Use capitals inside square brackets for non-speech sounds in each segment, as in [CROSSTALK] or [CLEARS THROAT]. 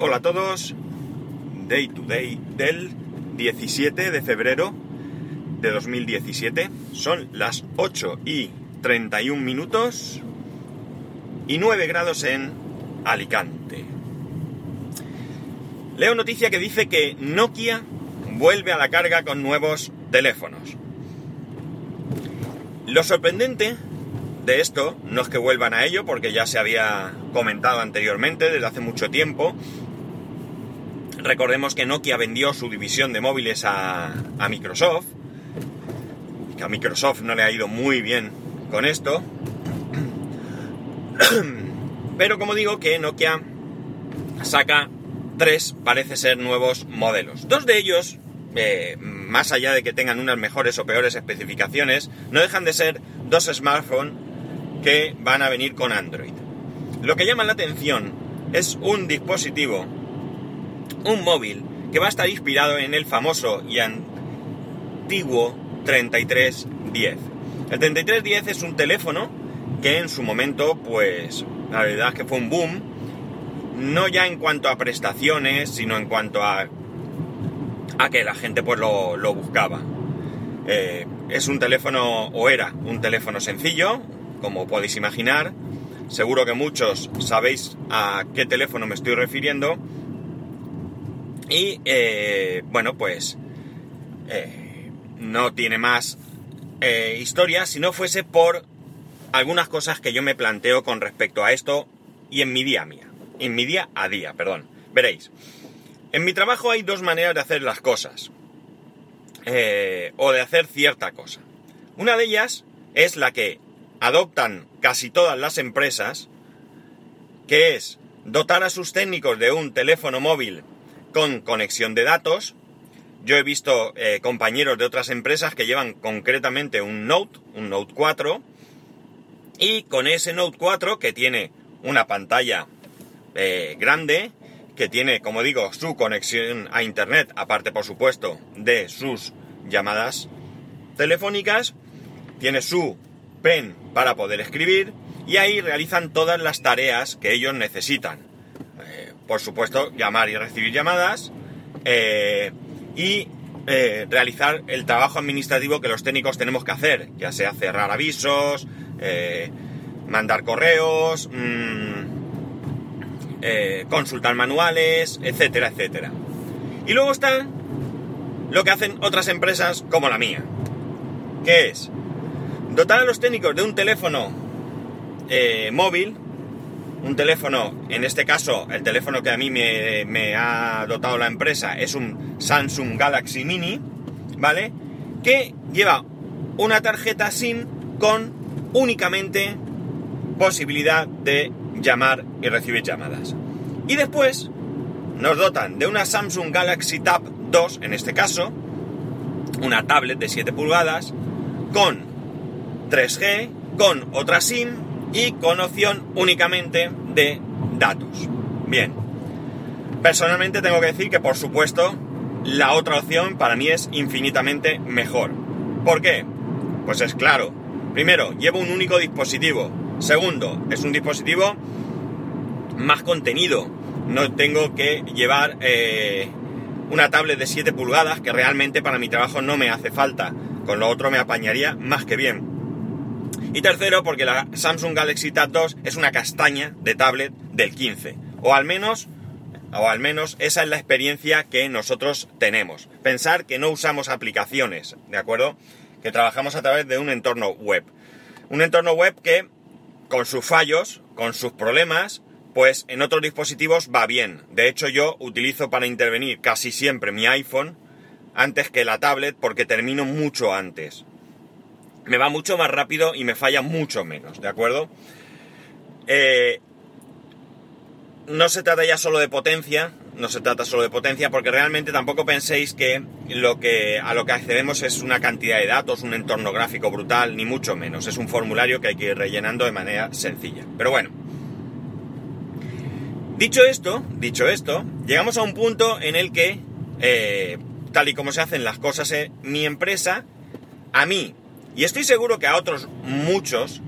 Hola a todos, Day to Day del 17 de febrero de 2017. Son las 8 y 31 minutos y 9 grados en Alicante. Leo noticia que dice que Nokia vuelve a la carga con nuevos teléfonos. Lo sorprendente de esto no es que vuelvan a ello, porque ya se había comentado anteriormente desde hace mucho tiempo. Recordemos que Nokia vendió su división de móviles a, Microsoft, que a Microsoft no le ha ido muy bien con esto. [COUGHS] Pero como digo que Nokia saca tres, parece ser, nuevos modelos. Dos de ellos, eh, más allá de que tengan unas mejores o peores especificaciones, no dejan de ser dos smartphones que van a venir con Android. Lo que llama la atención es un dispositivo, un móvil, que va a estar inspirado en el famoso y antiguo 3310. El 3310 es un teléfono que en su momento, pues, la verdad es que fue un boom, no ya en cuanto a prestaciones, sino en cuanto a, a que la gente pues lo, lo buscaba. Eh, es un teléfono, o era un teléfono sencillo, como podéis imaginar. Seguro que muchos sabéis a qué teléfono me estoy refiriendo. Y eh, bueno, pues eh, no tiene más eh, historia si no fuese por algunas cosas que yo me planteo con respecto a esto y en mi día a día. En mi día a día, perdón. Veréis. En mi trabajo hay dos maneras de hacer las cosas. o de hacer cierta cosa. Una de ellas es la que adoptan casi todas las empresas, que es dotar a sus técnicos de un teléfono móvil con conexión de datos. Yo he visto eh, compañeros de otras empresas que llevan concretamente un Note, un Note 4, y con ese Note 4 que tiene una pantalla eh, grande, que tiene, como digo, su conexión a Internet, aparte por supuesto de sus llamadas telefónicas, tiene su pen para poder escribir y ahí realizan todas las tareas que ellos necesitan. Eh, por supuesto, llamar y recibir llamadas eh, y eh, realizar el trabajo administrativo que los técnicos tenemos que hacer, ya sea cerrar avisos, mandar correos, mmm, consultar manuales, etcétera, etcétera. Y luego está lo que hacen otras empresas como la mía, que es Dotar a los técnicos de un teléfono eh, móvil, un teléfono, en este caso, el teléfono que a mí me, ha dotado la empresa es un Samsung Galaxy Mini, ¿vale? Que lleva una tarjeta SIM con únicamente posibilidad de llamar y recibir llamadas. Y después nos dotan de una Samsung Galaxy Tab 2, en este caso, una tablet de 7 pulgadas, con 3G, con otra SIM y con opción únicamente de datos. Bien, personalmente tengo que decir que por supuesto la otra opción para mí es infinitamente mejor. ¿Por qué? Pues es claro. Primero, llevo un único dispositivo. Segundo, es un dispositivo más contenido. No tengo que llevar eh, una tablet de 7 pulgadas que realmente para mi trabajo no me hace falta. Con lo otro me apañaría más que bien. Y tercero, porque la Samsung Galaxy Tab 2 es una castaña de tablet del 15. O al menos, o al menos esa es la experiencia que nosotros tenemos. Pensar que no usamos aplicaciones, ¿de acuerdo? Que trabajamos a través de un entorno web. Un entorno web que, con sus fallos, con sus problemas, pues en otros dispositivos va bien. De hecho, yo utilizo para intervenir casi siempre mi iPhone antes que la tablet porque termino mucho antes me va mucho más rápido y me falla mucho menos, ¿de acuerdo? Eh, no se trata ya solo de potencia, no se trata solo de potencia, porque realmente tampoco penséis que, lo que a lo que accedemos es una cantidad de datos, un entorno gráfico brutal, ni mucho menos. Es un formulario que hay que ir rellenando de manera sencilla. Pero bueno. Dicho esto, dicho esto, llegamos a un punto en el que, eh, tal y como se hacen las cosas en mi empresa, a mí y estoy seguro que a otros muchos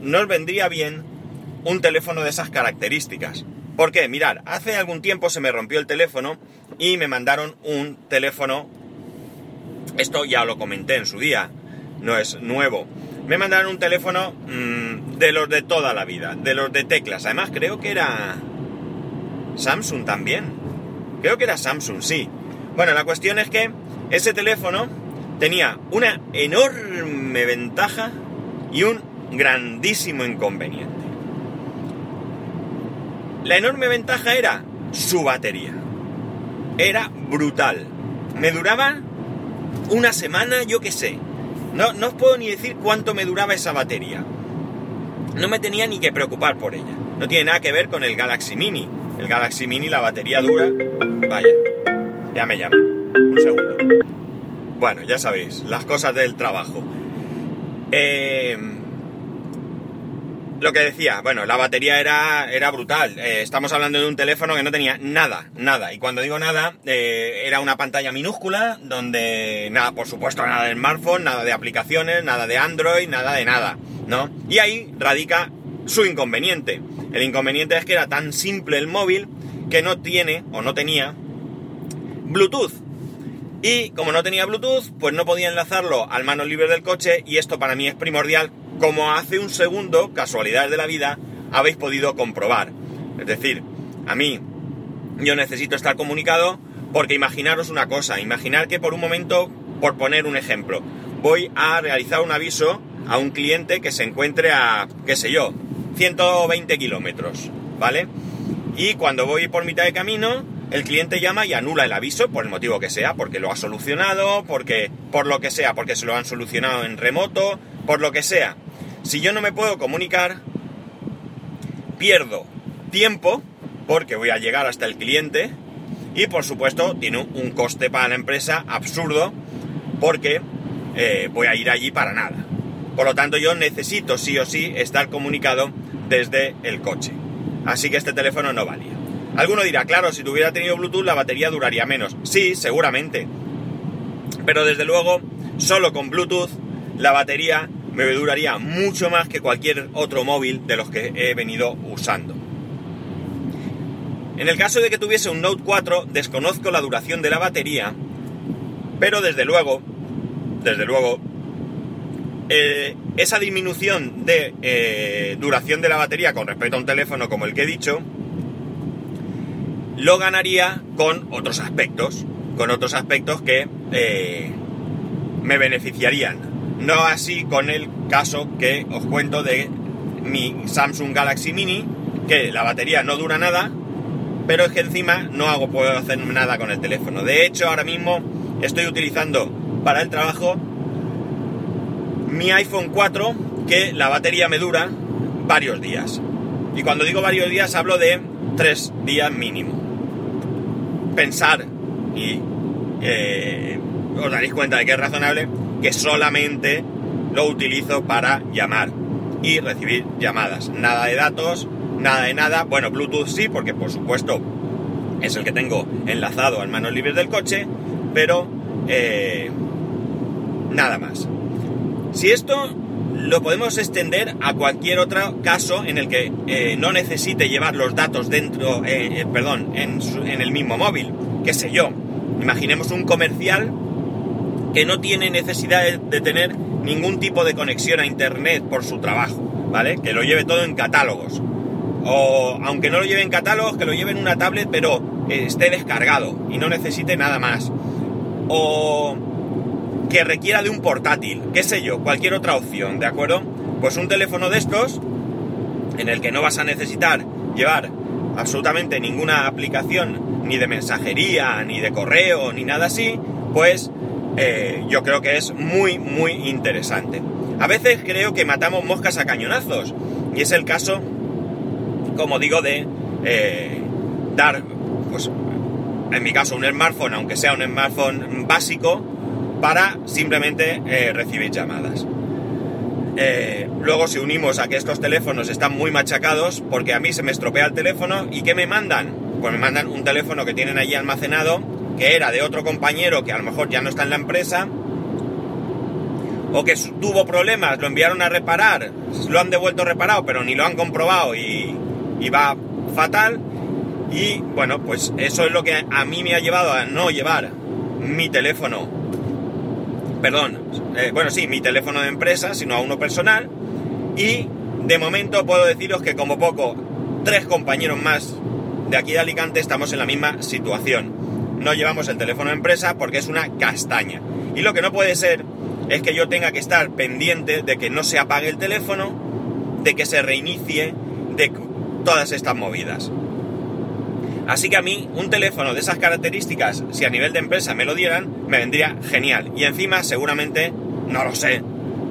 nos vendría bien un teléfono de esas características. ¿Por qué? Mirar, hace algún tiempo se me rompió el teléfono y me mandaron un teléfono. Esto ya lo comenté en su día, no es nuevo. Me mandaron un teléfono mmm, de los de toda la vida, de los de teclas. Además, creo que era Samsung también. Creo que era Samsung, sí. Bueno, la cuestión es que ese teléfono tenía una enorme ventaja y un grandísimo inconveniente. La enorme ventaja era su batería. Era brutal. Me duraba una semana, yo qué sé. No, no os puedo ni decir cuánto me duraba esa batería. No me tenía ni que preocupar por ella. No tiene nada que ver con el Galaxy Mini. El Galaxy Mini, la batería dura. Vaya, ya me llama. Un segundo. Bueno, ya sabéis, las cosas del trabajo. Eh, lo que decía, bueno, la batería era, era brutal. Eh, estamos hablando de un teléfono que no tenía nada, nada. Y cuando digo nada, eh, era una pantalla minúscula donde nada, por supuesto, nada de smartphone, nada de aplicaciones, nada de Android, nada de nada, ¿no? Y ahí radica su inconveniente. El inconveniente es que era tan simple el móvil que no tiene o no tenía Bluetooth. Y como no tenía Bluetooth, pues no podía enlazarlo al manos libres del coche y esto para mí es primordial, como hace un segundo, casualidades de la vida, habéis podido comprobar. Es decir, a mí yo necesito estar comunicado porque imaginaros una cosa, imaginar que por un momento, por poner un ejemplo, voy a realizar un aviso a un cliente que se encuentre a, qué sé yo, 120 kilómetros, ¿vale? Y cuando voy por mitad de camino, el cliente llama y anula el aviso por el motivo que sea, porque lo ha solucionado, porque por lo que sea, porque se lo han solucionado en remoto, por lo que sea. Si yo no me puedo comunicar, pierdo tiempo porque voy a llegar hasta el cliente y por supuesto tiene un coste para la empresa absurdo porque eh, voy a ir allí para nada. Por lo tanto yo necesito sí o sí estar comunicado desde el coche. Así que este teléfono no valía. Alguno dirá, claro, si tuviera tenido Bluetooth la batería duraría menos. Sí, seguramente. Pero desde luego, solo con Bluetooth la batería me duraría mucho más que cualquier otro móvil de los que he venido usando. En el caso de que tuviese un Note 4, desconozco la duración de la batería, pero desde luego, desde luego, eh, esa disminución de eh, duración de la batería con respecto a un teléfono como el que he dicho, lo ganaría con otros aspectos, con otros aspectos que eh, me beneficiarían. No así con el caso que os cuento de mi Samsung Galaxy Mini, que la batería no dura nada, pero es que encima no hago, puedo hacer nada con el teléfono. De hecho, ahora mismo estoy utilizando para el trabajo mi iPhone 4, que la batería me dura varios días. Y cuando digo varios días hablo de tres días mínimo. Pensar, y eh, os daréis cuenta de que es razonable, que solamente lo utilizo para llamar y recibir llamadas. Nada de datos, nada de nada. Bueno, Bluetooth sí, porque por supuesto es el que tengo enlazado al manos libres del coche, pero eh, nada más. Si esto lo podemos extender a cualquier otro caso en el que eh, no necesite llevar los datos dentro, eh, perdón, en, en el mismo móvil, qué sé yo. Imaginemos un comercial que no tiene necesidad de, tener ningún tipo de conexión a internet por su trabajo, ¿vale? Que lo lleve todo en catálogos. O aunque no lo lleve en catálogos, que lo lleve en una tablet, pero esté descargado y no necesite nada más. O que requiera de un portátil, qué sé yo, cualquier otra opción, ¿de acuerdo? Pues un teléfono de estos, en el que no vas a necesitar llevar absolutamente ninguna aplicación, ni de mensajería, ni de correo, ni nada así, pues eh, yo creo que es muy, muy interesante. A veces creo que matamos moscas a cañonazos, y es el caso, como digo, de eh, dar, pues, en mi caso, un smartphone, aunque sea un smartphone básico, para simplemente eh, recibir llamadas. luego si unimos a que estos teléfonos están muy machacados, porque a mí se me estropea el teléfono, ¿y qué me mandan? Pues me mandan un teléfono que tienen allí almacenado que era de otro compañero que a lo mejor ya no está en la empresa, o que tuvo problemas, lo enviaron a reparar, lo han devuelto reparado, pero ni lo han comprobado y, va fatal, Y bueno, pues eso es lo que a mí me ha llevado a no llevar mi teléfono, perdón, eh, bueno, sí, mi teléfono de empresa, sino a uno personal. Y de momento puedo deciros que como poco, tres compañeros más de aquí de Alicante estamos en la misma situación. No llevamos el teléfono de empresa porque es una castaña. Y lo que no puede ser es que yo tenga que estar pendiente de que no se apague el teléfono, de que se reinicie, de todas estas movidas. Así que a mí un teléfono de esas características, si a nivel de empresa me lo dieran, me vendría genial. Y encima seguramente, no lo sé,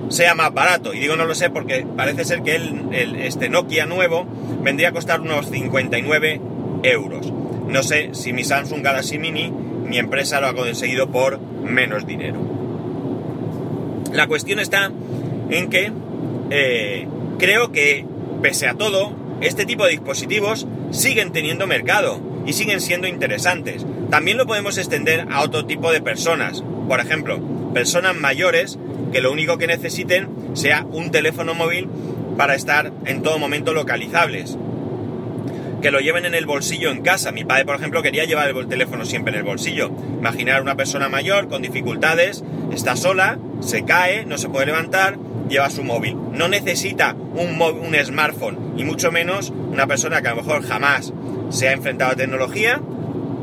sea más barato. Y digo no lo sé porque parece ser que el, este Nokia nuevo vendría a costar unos 59 euros. No sé si mi Samsung Galaxy Mini, mi empresa lo ha conseguido por menos dinero. La cuestión está en que eh, creo que, pese a todo, este tipo de dispositivos siguen teniendo mercado y siguen siendo interesantes. También lo podemos extender a otro tipo de personas. Por ejemplo, personas mayores que lo único que necesiten sea un teléfono móvil para estar en todo momento localizables. Que lo lleven en el bolsillo en casa. Mi padre, por ejemplo, quería llevar el teléfono siempre en el bolsillo. Imaginar una persona mayor con dificultades, está sola, se cae, no se puede levantar, lleva su móvil. No necesita un, un smartphone, y mucho menos una persona que a lo mejor jamás se ha enfrentado a tecnología,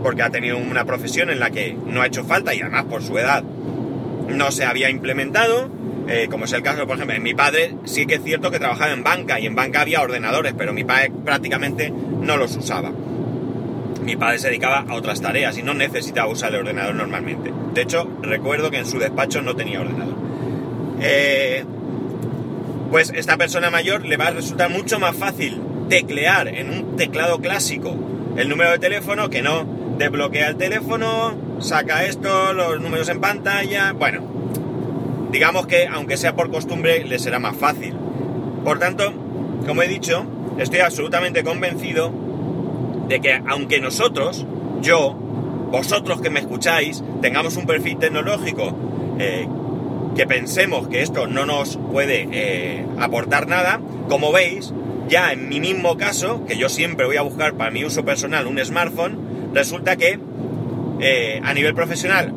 porque ha tenido una profesión en la que no ha hecho falta y además por su edad no se había implementado, eh, como es el caso, por ejemplo, en mi padre sí que es cierto que trabajaba en banca y en banca había ordenadores, pero mi padre prácticamente no los usaba. Mi padre se dedicaba a otras tareas y no necesitaba usar el ordenador normalmente. De hecho, recuerdo que en su despacho no tenía ordenador. Eh, pues esta persona mayor le va a resultar mucho más fácil teclear en un teclado clásico el número de teléfono que no desbloquea el teléfono, saca esto, los números en pantalla, bueno, digamos que aunque sea por costumbre le será más fácil. Por tanto, como he dicho, estoy absolutamente convencido de que aunque nosotros, yo, vosotros que me escucháis, tengamos un perfil tecnológico eh, que pensemos que esto no nos puede eh, aportar nada, como veis, ya en mi mismo caso, que yo siempre voy a buscar para mi uso personal un smartphone, resulta que eh, a nivel profesional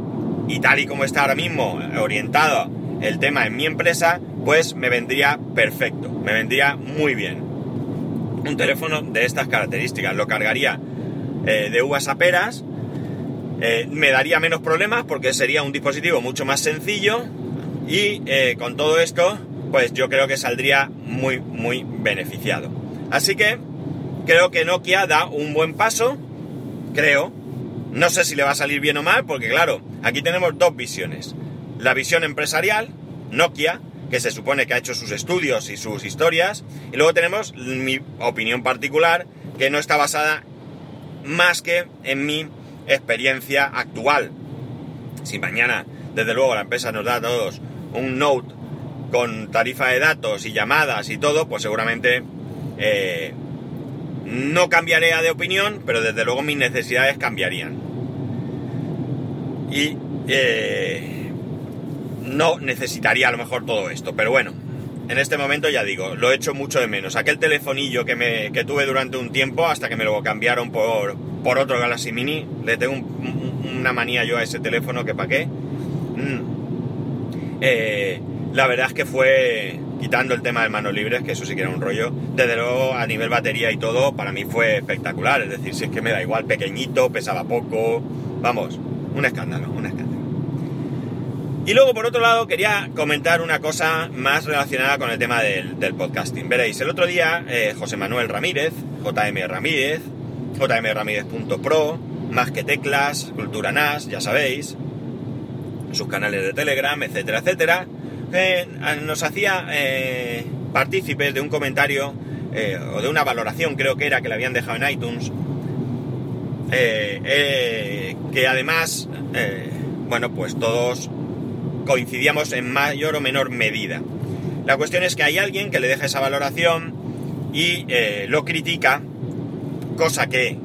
y tal y como está ahora mismo orientado el tema en mi empresa, pues me vendría perfecto, me vendría muy bien. Un teléfono de estas características, lo cargaría eh, de uvas a peras, eh, me daría menos problemas porque sería un dispositivo mucho más sencillo y con todo esto, pues yo creo que saldría muy, muy beneficiado. Así que creo que Nokia da un buen paso, creo, no sé si le va a salir bien o mal, porque claro, aquí tenemos dos visiones. La visión empresarial, Nokia, que se supone que ha hecho sus estudios y sus historias, y luego tenemos mi opinión particular, que no está basada más que en mi experiencia actual. Si mañana, desde luego, la empresa nos da a todos un Note con tarifa de datos y llamadas y todo, pues seguramente eh, no cambiaré de opinión, pero desde luego mis necesidades cambiarían. Y eh, no necesitaría a lo mejor todo esto, pero bueno, en este momento ya digo, lo he hecho mucho de menos. Aquel telefonillo que, me, que tuve durante un tiempo hasta que me lo cambiaron por, por otro Galaxy Mini, le tengo una manía yo a ese teléfono que pa' qué. Mm. Eh, la verdad es que fue quitando el tema de manos libres, que eso sí que era un rollo, desde luego a nivel batería y todo, para mí fue espectacular. Es decir, si es que me da igual, pequeñito, pesaba poco, vamos, un escándalo, un escándalo. Y luego, por otro lado, quería comentar una cosa más relacionada con el tema del, podcasting. Veréis, el otro día eh, José Manuel Ramírez, JM Ramírez, jmramírez.pro, Más que Teclas, Cultura NAS, ya sabéis, sus canales de Telegram, etcétera, etcétera, nos hacía eh, partícipes de un comentario eh, o de una valoración, creo que era, que le habían dejado en iTunes, eh, que además, bueno, pues todos coincidíamos en mayor o menor medida. La cuestión es que hay alguien que le deja esa valoración y lo critica, cosa que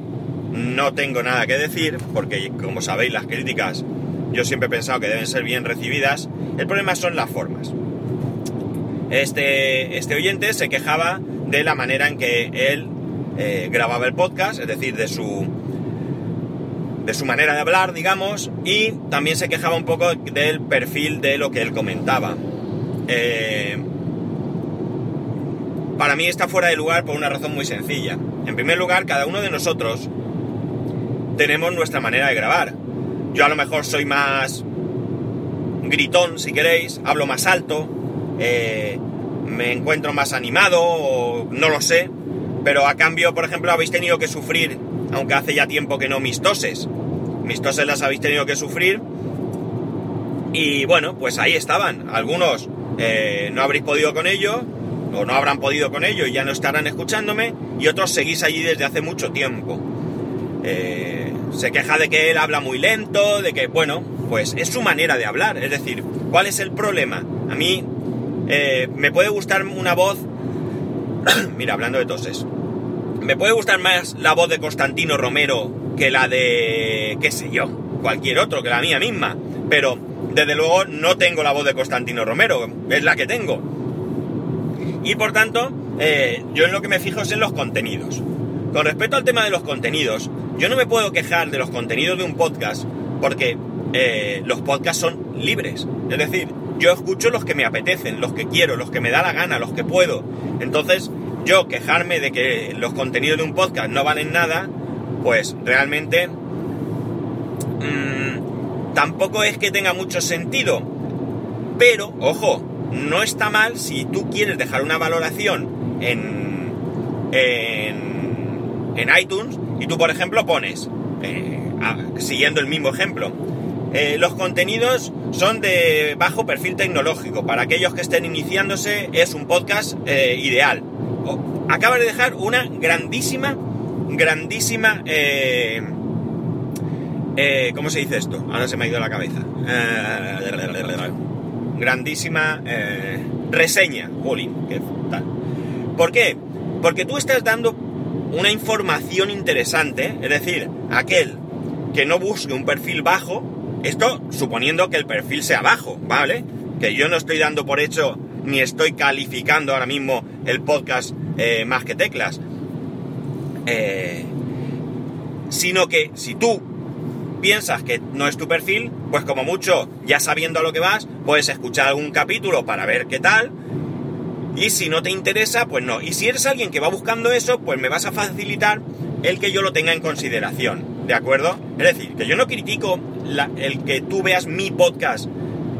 no tengo nada que decir, porque como sabéis las críticas yo siempre he pensado que deben ser bien recibidas. El problema son las formas. Este, este oyente se quejaba de la manera en que él eh, grababa el podcast, es decir, de su de su manera de hablar, digamos, y también se quejaba un poco del perfil de lo que él comentaba. Eh, para mí está fuera de lugar por una razón muy sencilla. En primer lugar, cada uno de nosotros tenemos nuestra manera de grabar. Yo a lo mejor soy más gritón, si queréis, hablo más alto, eh, me encuentro más animado, o no lo sé, pero a cambio, por ejemplo, habéis tenido que sufrir, aunque hace ya tiempo que no, mis toses. Mis toses las habéis tenido que sufrir. Y bueno, pues ahí estaban. Algunos eh, no habréis podido con ello, o no habrán podido con ello y ya no estarán escuchándome, y otros seguís allí desde hace mucho tiempo. Eh, se queja de que él habla muy lento, de que, bueno, pues es su manera de hablar. Es decir, ¿cuál es el problema? A mí eh, me puede gustar una voz... [CLEARS THROAT] Mira, hablando de toses. Me puede gustar más la voz de Constantino Romero que la de... qué sé yo, cualquier otro, que la mía misma. Pero, desde luego, no tengo la voz de Constantino Romero, es la que tengo. Y por tanto, eh, yo en lo que me fijo es en los contenidos. Con respecto al tema de los contenidos, yo no me puedo quejar de los contenidos de un podcast porque eh, los podcasts son libres. Es decir, yo escucho los que me apetecen, los que quiero, los que me da la gana, los que puedo. Entonces, yo quejarme de que los contenidos de un podcast no valen nada, pues realmente mmm, tampoco es que tenga mucho sentido. Pero, ojo, no está mal si tú quieres dejar una valoración en, en iTunes y tú, por ejemplo, pones, eh, siguiendo el mismo ejemplo, eh, los contenidos son de bajo perfil tecnológico. Para aquellos que estén iniciándose es un podcast eh, ideal. acaba de dejar una grandísima, grandísima... ¿Cómo se dice esto? Ahora se me ha ido la cabeza. grandísima reseña. Jolín, ¿qué tal? ¿Por qué? Porque tú estás dando una información interesante, es decir, aquel que no busque un perfil bajo, esto suponiendo que el perfil sea bajo, ¿vale? Que yo no estoy dando por hecho ni estoy calificando ahora mismo el podcast eh, más que teclas. Eh, sino que si tú piensas que no es tu perfil, pues como mucho, ya sabiendo a lo que vas, puedes escuchar algún capítulo para ver qué tal. Y si no te interesa, pues no. Y si eres alguien que va buscando eso, pues me vas a facilitar el que yo lo tenga en consideración. ¿De acuerdo? Es decir, que yo no critico el que tú veas mi podcast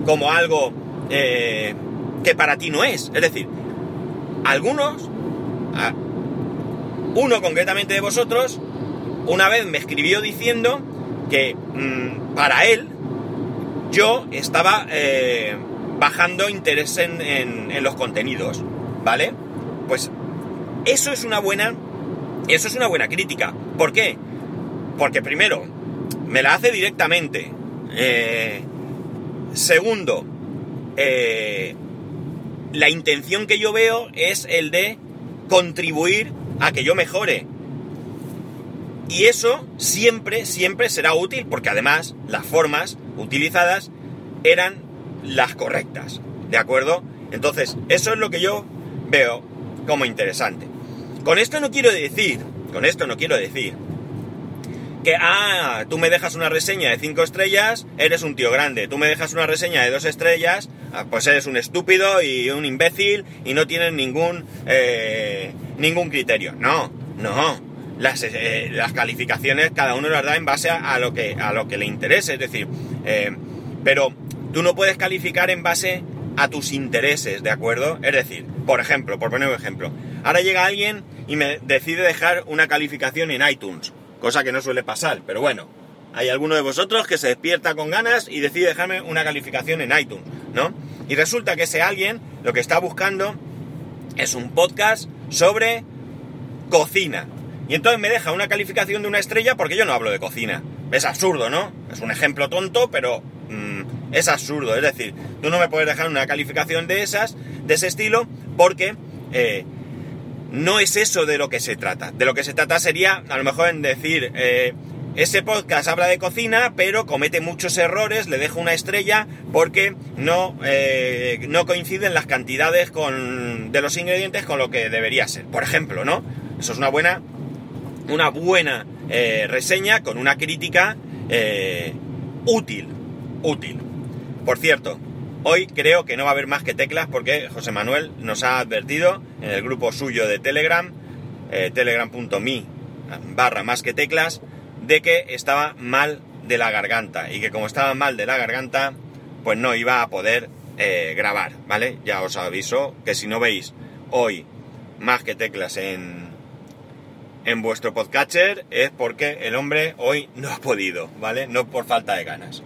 como algo eh, que para ti no es. Es decir, algunos, uno concretamente de vosotros, una vez me escribió diciendo que mm, para él yo estaba eh, bajando interés en, en los contenidos, ¿vale? Pues eso es una buena, eso es una buena crítica. ¿Por qué? Porque primero, me la hace directamente. Eh, segundo, eh, la intención que yo veo es el de contribuir a que yo mejore. Y eso siempre, siempre será útil porque además las formas utilizadas eran las correctas. ¿De acuerdo? Entonces, eso es lo que yo veo como interesante. Con esto no quiero decir, con esto no quiero decir que, ah, tú me dejas una reseña de 5 estrellas, eres un tío grande. Tú me dejas una reseña de 2 estrellas, ah, pues eres un estúpido y un imbécil y no tienes ningún, eh, ningún criterio. No, no. Las, eh, las, calificaciones cada uno las da en base a, lo, que, a lo que le interese. Es decir, eh, pero tú no puedes calificar en base a tus intereses, ¿de acuerdo? Es decir, por ejemplo, por poner un ejemplo, ahora llega alguien y me decide dejar una calificación en iTunes cosa que no suele pasar, pero bueno, hay alguno de vosotros que se despierta con ganas y decide dejarme una calificación en iTunes, ¿no? Y resulta que ese alguien lo que está buscando es un podcast sobre cocina. Y entonces me deja una calificación de una estrella porque yo no hablo de cocina. Es absurdo, ¿no? Es un ejemplo tonto, pero mm, es absurdo. Es decir, tú no me puedes dejar una calificación de esas, de ese estilo, porque eh, no es eso de lo que se trata. De lo que se trata sería, a lo mejor, en decir, eh, ese podcast habla de cocina, pero comete muchos errores, le dejo una estrella porque no, eh, no coinciden las cantidades con, de los ingredientes con lo que debería ser. Por ejemplo, ¿no? Eso es una buena una buena reseña con una crítica útil. Útil. Por cierto, hoy creo que no va a haber más que teclas porque José Manuel nos ha advertido en el grupo suyo de Telegram, eh, telegram.me barra más que teclas, de que estaba mal de la garganta y que como estaba mal de la garganta, pues no iba a poder grabar, ¿vale? Ya os aviso que si no veis hoy más que teclas en, en vuestro podcatcher es porque el hombre hoy no ha podido, ¿vale? No por falta de ganas.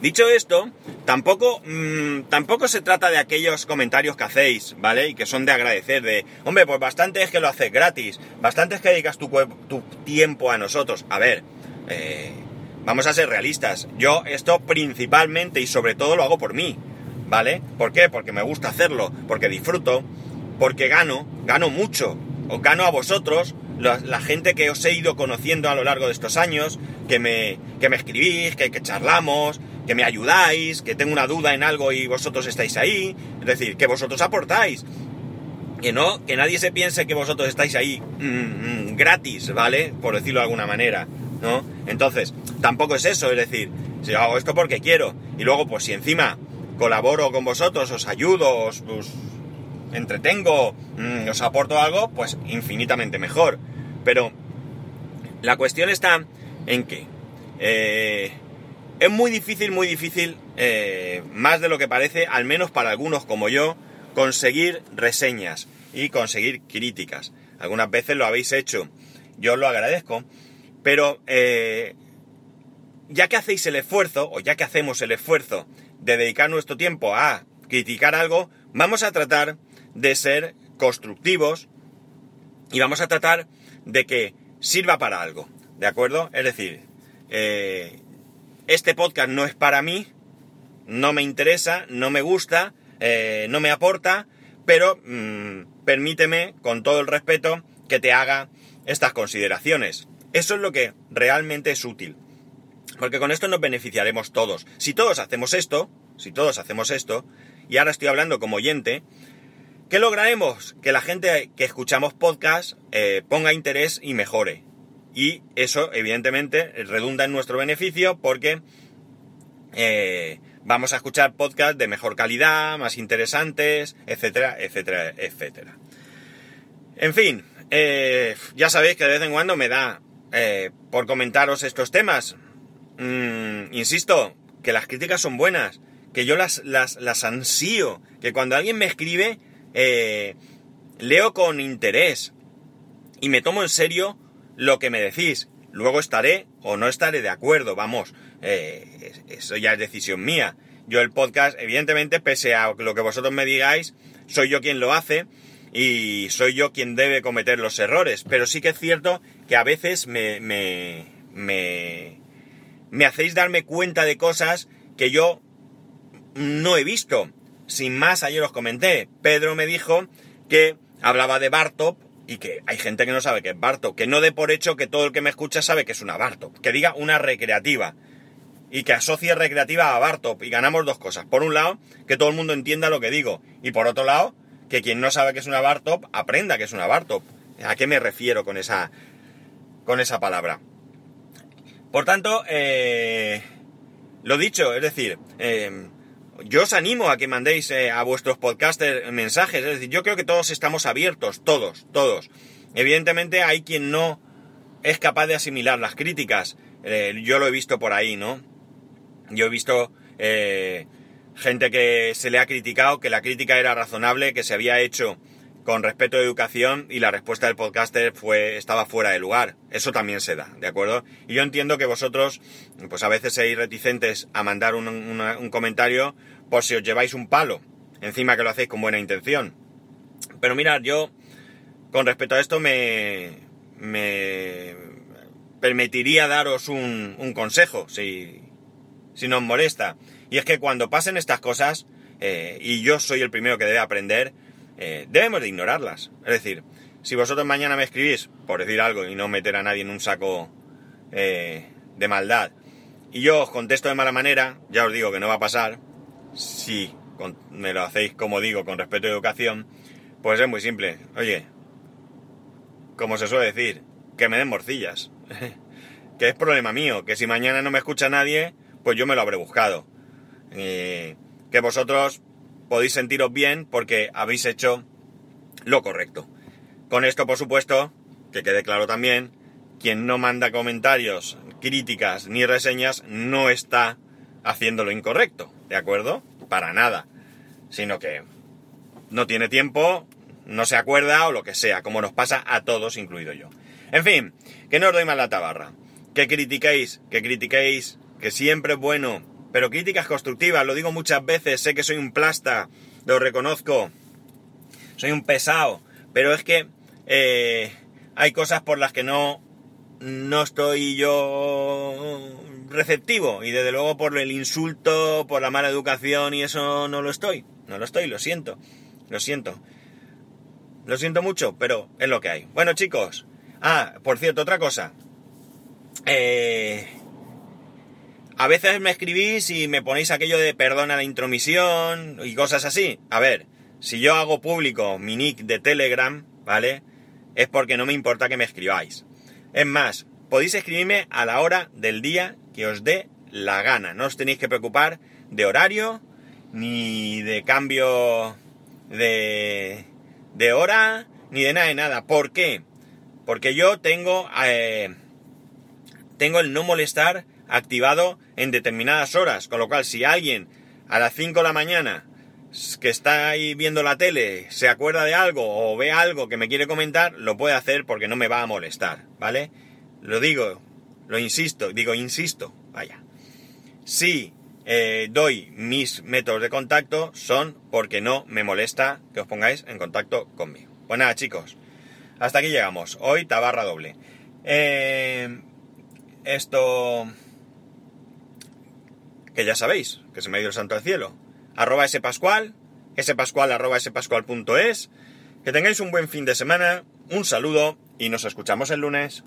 Dicho esto, tampoco, mm, tampoco se trata de aquellos comentarios que hacéis, ¿vale? Y que son de agradecer, de, hombre, pues bastante es que lo haces gratis, bastante es que dedicas tu, tiempo a nosotros. A ver, eh, vamos a ser realistas. Yo esto principalmente y sobre todo lo hago por mí, ¿vale? ¿Por qué? Porque me gusta hacerlo, porque disfruto, porque gano, gano mucho, os gano a vosotros, la, gente que os he ido conociendo a lo largo de estos años, que me, que me escribís, que, que, charlamos, que me ayudáis, que tengo una duda en algo y vosotros estáis ahí, es decir, que vosotros aportáis. Que no, que nadie se piense que vosotros estáis ahí mm, mm, gratis, ¿vale? Por decirlo de alguna manera, ¿no? Entonces, tampoco es eso, es decir, si hago esto porque quiero, y luego, pues si encima colaboro con vosotros, os ayudo, os entretengo, mm, os aporto algo, pues infinitamente mejor. Pero la cuestión está en que eh, es muy difícil, muy difícil, eh, más de lo que parece, al menos para algunos como yo, conseguir reseñas y conseguir críticas. Algunas veces lo habéis hecho, yo os lo agradezco, pero eh, ya que hacéis el esfuerzo, o ya que hacemos el esfuerzo de dedicar nuestro tiempo a criticar algo, vamos a tratar de ser constructivos y vamos a tratar de que sirva para algo, ¿de acuerdo? Es decir, eh, este podcast no es para mí, no me interesa, no me gusta, eh, no me aporta, pero mm, permíteme, con todo el respeto, que te haga estas consideraciones. Eso es lo que realmente es útil. Porque con esto nos beneficiaremos todos. Si todos hacemos esto, si todos hacemos esto, y ahora estoy hablando como oyente, ¿Qué lograremos? Que la gente que escuchamos podcast eh, ponga interés y mejore. Y eso, evidentemente, redunda en nuestro beneficio porque eh, vamos a escuchar podcasts de mejor calidad, más interesantes, etcétera, etcétera, etcétera. En fin, eh, ya sabéis que de vez en cuando me da por comentaros estos temas. Mm, insisto, que las críticas son buenas, que yo las, las, las ansío, que cuando alguien me escribe eh, leo con interés y me tomo en serio lo que me decís. Luego estaré o no estaré de acuerdo, vamos, eh, eso ya es decisión mía. Yo el podcast, evidentemente, pese a lo que vosotros me digáis, soy yo quien lo hace y soy yo quien debe cometer los errores. Pero sí que es cierto que a veces me, me, me, me hacéis darme cuenta de cosas que yo no he visto. Sin más, ayer os comenté, Pedro me dijo que hablaba de Bartop y que hay gente que no sabe que es Bartop, que no dé por hecho que todo el que me escucha sabe que es una Bartop, que diga una recreativa y que asocie recreativa a Bartop y ganamos dos cosas. Por un lado, que todo el mundo entienda lo que digo y por otro lado, que quien no sabe que es una Bartop aprenda que es una Bartop. ¿A qué me refiero con esa, con esa palabra? Por tanto, eh, lo dicho, es decir, eh, yo os animo a que mandéis eh, a vuestros podcasters mensajes. Es decir, yo creo que todos estamos abiertos, todos, todos. Evidentemente hay quien no es capaz de asimilar las críticas. Eh, yo lo he visto por ahí, ¿no? Yo he visto eh, gente que se le ha criticado, que la crítica era razonable, que se había hecho con respeto a educación y la respuesta del podcaster fue, estaba fuera de lugar. Eso también se da, ¿de acuerdo? Y yo entiendo que vosotros, pues a veces seáis reticentes a mandar un, comentario por si os lleváis un palo, encima que lo hacéis con buena intención. Pero mirad, yo, con respecto a esto, me, me permitiría daros un, un consejo, si, si no os molesta. Y es que cuando pasen estas cosas, eh, y yo soy el primero que debe aprender, eh, debemos de ignorarlas. Es decir, si vosotros mañana me escribís, por decir algo y no meter a nadie en un saco eh, de maldad, y yo os contesto de mala manera, ya os digo que no va a pasar, si me lo hacéis como digo, con respeto a educación, pues es muy simple. Oye, como se suele decir, que me den morcillas. [LAUGHS] que es problema mío, que si mañana no me escucha nadie, pues yo me lo habré buscado. Que vosotros podéis sentiros bien porque habéis hecho lo correcto. Con esto, por supuesto, que quede claro también, quien no manda comentarios, críticas ni reseñas no está haciendo lo incorrecto, ¿de acuerdo? Para nada. Sino que no tiene tiempo, no se acuerda o lo que sea, como nos pasa a todos, incluido yo. En fin, que no os doy más la tabarra. Que critiquéis, que critiquéis, que siempre es bueno, pero críticas constructivas, lo digo muchas veces, sé que soy un plasta, lo reconozco, soy un pesado, pero es que eh, hay cosas por las que no, no estoy yo receptivo y desde luego por el insulto, por la mala educación y eso no lo estoy, no lo estoy, lo siento, lo siento. Lo siento mucho, pero es lo que hay. Bueno chicos, ah, por cierto, otra cosa. Eh, a veces me escribís y me ponéis aquello de perdona la intromisión y cosas así. A ver, si yo hago público mi nick de Telegram, ¿vale? Es porque no me importa que me escribáis. Es más, podéis escribirme a la hora del día que os dé la gana. No os tenéis que preocupar de horario, ni de cambio de, de hora, ni de nada de nada. ¿Por qué? Porque yo tengo, eh, tengo el no molestar activado en determinadas horas, con lo cual si alguien a las 5 de la mañana que está ahí viendo la tele se acuerda de algo o ve algo que me quiere comentar, lo puede hacer porque no me va a molestar, ¿vale? Lo digo, lo insisto, digo insisto, vaya. Si eh, doy mis métodos de contacto son porque no me molesta que os pongáis en contacto conmigo. Pues nada chicos, hasta aquí llegamos. Hoy tabarra doble. Eh, esto que ya sabéis, que se me ha ido el santo al cielo. Arroba spascual, spascual arroba spascual.es. Que tengáis un buen fin de semana, un saludo y nos escuchamos el lunes.